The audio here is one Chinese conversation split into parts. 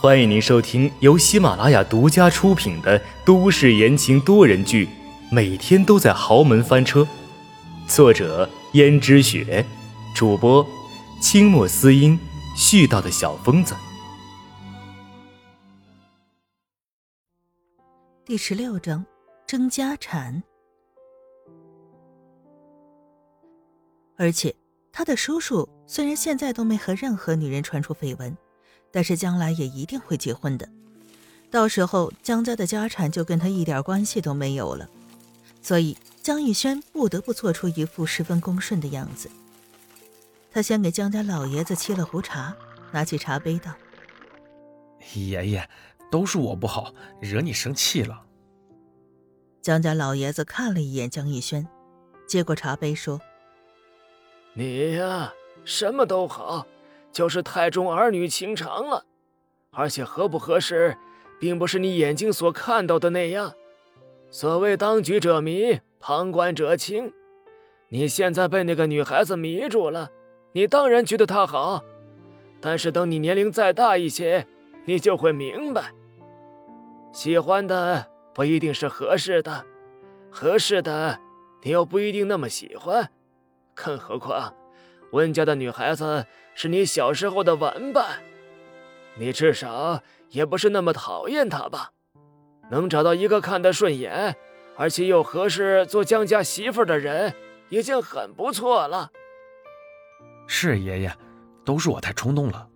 欢迎您收听由喜马拉雅独家出品的都市言情多人剧《每天都在豪门翻车》，作者：胭脂雪，主播：清墨思音，絮叨的小疯子。第十六章：争家产。而且，他的叔叔虽然现在都没和任何女人传出绯闻。但是将来也一定会结婚的，到时候江家的家产就跟他一点关系都没有了，所以江逸轩不得不做出一副十分恭顺的样子。他先给江家老爷子沏了壶茶，拿起茶杯道：“爷爷，都是我不好，惹你生气了。”江家老爷子看了一眼江逸轩，接过茶杯说：“你呀，什么都好。”就是太重儿女情长了，而且合不合适，并不是你眼睛所看到的那样。所谓当局者迷，旁观者清。你现在被那个女孩子迷住了，你当然觉得她好，但是等你年龄再大一些，你就会明白，喜欢的不一定是合适的，合适的你又不一定那么喜欢，更何况。温家的女孩子是你小时候的玩伴，你至少也不是那么讨厌她吧？能找到一个看得顺眼，而且又合适做江家媳妇的人，已经很不错了。是爷爷，都是我太冲动了。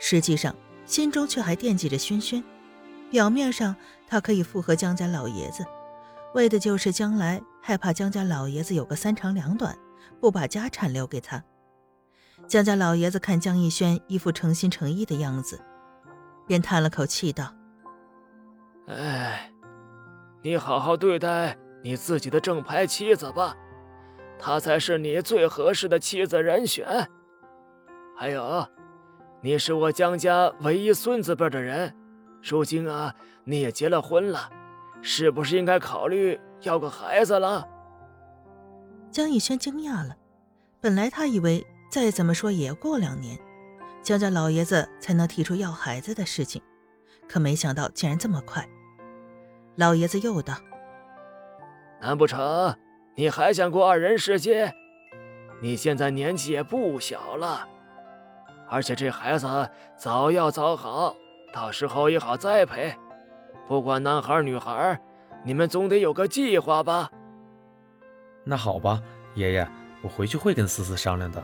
实际上，心中却还惦记着轩轩。表面上，他可以附和江家老爷子，为的就是将来害怕江家老爷子有个三长两短。不把家产留给他，江家老爷子看江逸轩一副诚心诚意的样子，便叹了口气道：“哎，你好好对待你自己的正牌妻子吧，她才是你最合适的妻子人选。还有，你是我江家唯一孙子辈的人，如今啊，你也结了婚了，是不是应该考虑要个孩子了？”江逸轩惊讶了，本来他以为再怎么说也要过两年，江家老爷子才能提出要孩子的事情，可没想到竟然这么快。老爷子又道：“难不成你还想过二人世界？你现在年纪也不小了，而且这孩子早要早好，到时候也好栽培。不管男孩女孩，你们总得有个计划吧。”那好吧，爷爷，我回去会跟思思商量的。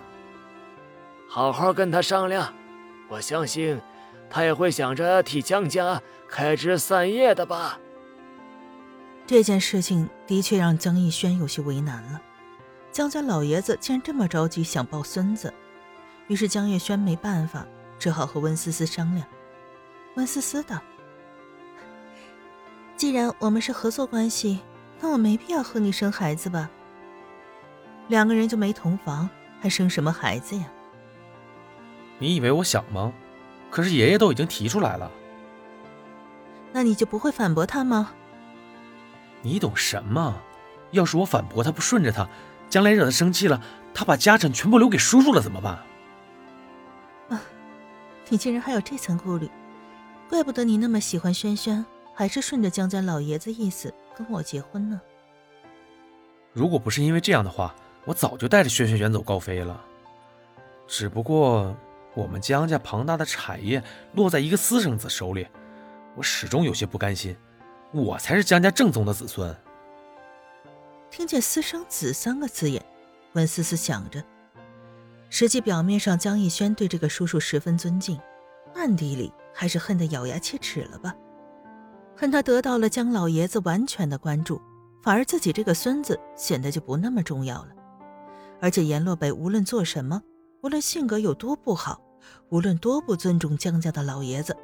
好好跟他商量，我相信他也会想着替江家开枝散叶的吧。这件事情的确让江逸轩有些为难了。江家老爷子竟然这么着急想抱孙子，于是江逸轩没办法，只好和温思思商量。温思思道：“既然我们是合作关系，那我没必要和你生孩子吧。”两个人就没同房，还生什么孩子呀？你以为我想吗？可是爷爷都已经提出来了。那你就不会反驳他吗？你懂什么？要是我反驳他，不顺着他，将来惹他生气了，他把家产全部留给叔叔了，怎么办？啊，你竟然还有这层顾虑，怪不得你那么喜欢轩轩，还是顺着江家老爷子意思跟我结婚呢。如果不是因为这样的话。我早就带着轩轩远走高飞了，只不过我们江家庞大的产业落在一个私生子手里，我始终有些不甘心。我才是江家正宗的子孙。听见“私生子”三个字眼，温思思想着，实际表面上江逸轩对这个叔叔十分尊敬，暗地里还是恨得咬牙切齿了吧？恨他得到了江老爷子完全的关注，反而自己这个孙子显得就不那么重要了。而且阎洛北无论做什么，无论性格有多不好，无论多不尊重江家的老爷子，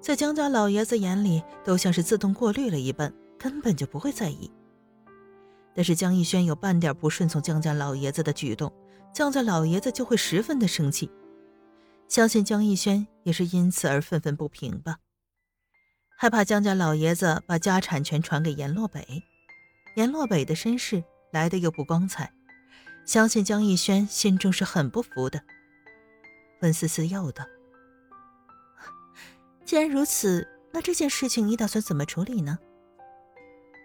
在江家老爷子眼里都像是自动过滤了一般，根本就不会在意。但是江逸轩有半点不顺从江家老爷子的举动，江家老爷子就会十分的生气。相信江逸轩也是因此而愤愤不平吧，害怕江家老爷子把家产权传给阎洛北，阎洛北的身世来的又不光彩。相信江逸轩心中是很不服的。温思思又道：“既然如此，那这件事情你打算怎么处理呢？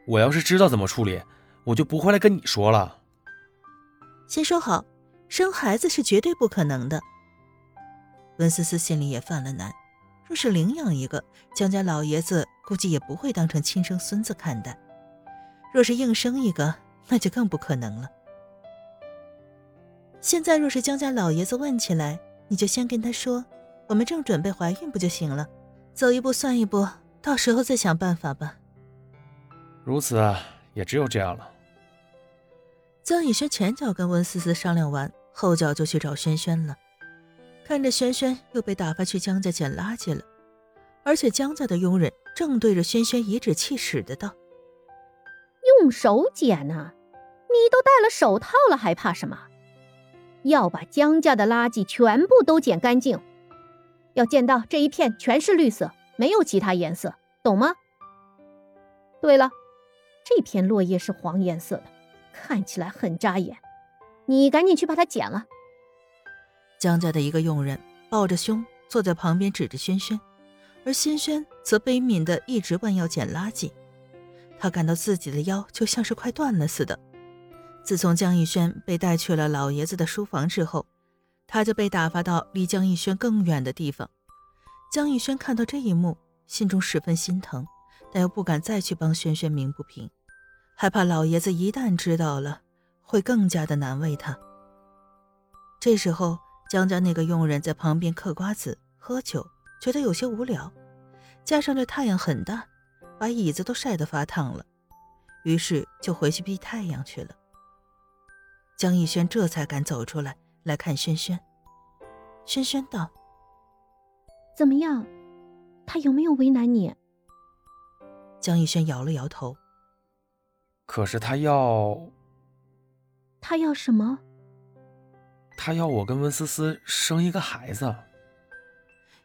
我要是知道怎么处理，我就不会来跟你说了。先说好，生孩子是绝对不可能的。温思思心里也犯了难，若是领养一个，江家老爷子估计也不会当成亲生孙子看待；若是硬生一个，那就更不可能了。现在若是江家老爷子问起来，你就先跟他说，我们正准备怀孕，不就行了？走一步算一步，到时候再想办法吧。如此，也只有这样了。曾以轩前脚跟温思思商量完，后脚就去找轩轩了。看着轩轩又被打发去江家捡垃圾了，而且江家的佣人正对着轩轩颐指气使的道：“用手捡呢？你都戴了手套了，还怕什么？要把江家的垃圾全部都捡干净，要见到这一片全是绿色，没有其他颜色，懂吗？对了，这片落叶是黄颜色的。”看起来很扎眼，你赶紧去把它剪了。江家的一个佣人抱着胸坐在旁边，指着轩轩，而轩轩则悲悯的一直弯腰捡垃圾。他感到自己的腰就像是快断了似的。自从江逸轩被带去了老爷子的书房之后，他就被打发到离江逸轩更远的地方。江逸轩看到这一幕，心中十分心疼，但又不敢再去帮轩轩鸣不平。害怕老爷子一旦知道了，会更加的难为他。这时候，江家那个佣人在旁边嗑瓜子、喝酒，觉得有些无聊，加上这太阳很大，把椅子都晒得发烫了，于是就回去避太阳去了。江逸轩这才敢走出来来看轩轩。轩轩道：“怎么样，他有没有为难你？”江逸轩摇了摇头。可是他要，他要什么？他要我跟温思思生一个孩子。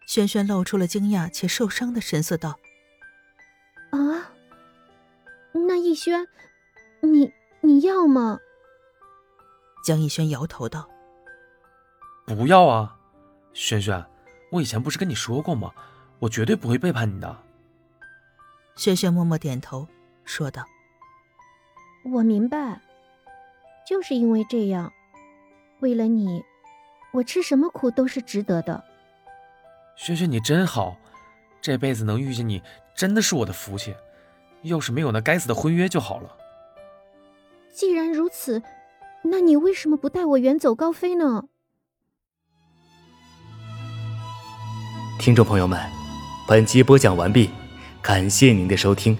轩轩露出了惊讶且受伤的神色，道：“啊，那逸轩，你你要吗？”江逸轩摇头道：“不要啊，轩轩，我以前不是跟你说过吗？我绝对不会背叛你的。”轩轩默默点头，说道。我明白，就是因为这样，为了你，我吃什么苦都是值得的。轩轩，你真好，这辈子能遇见你真的是我的福气。要是没有那该死的婚约就好了。既然如此，那你为什么不带我远走高飞呢？听众朋友们，本集播讲完毕，感谢您的收听。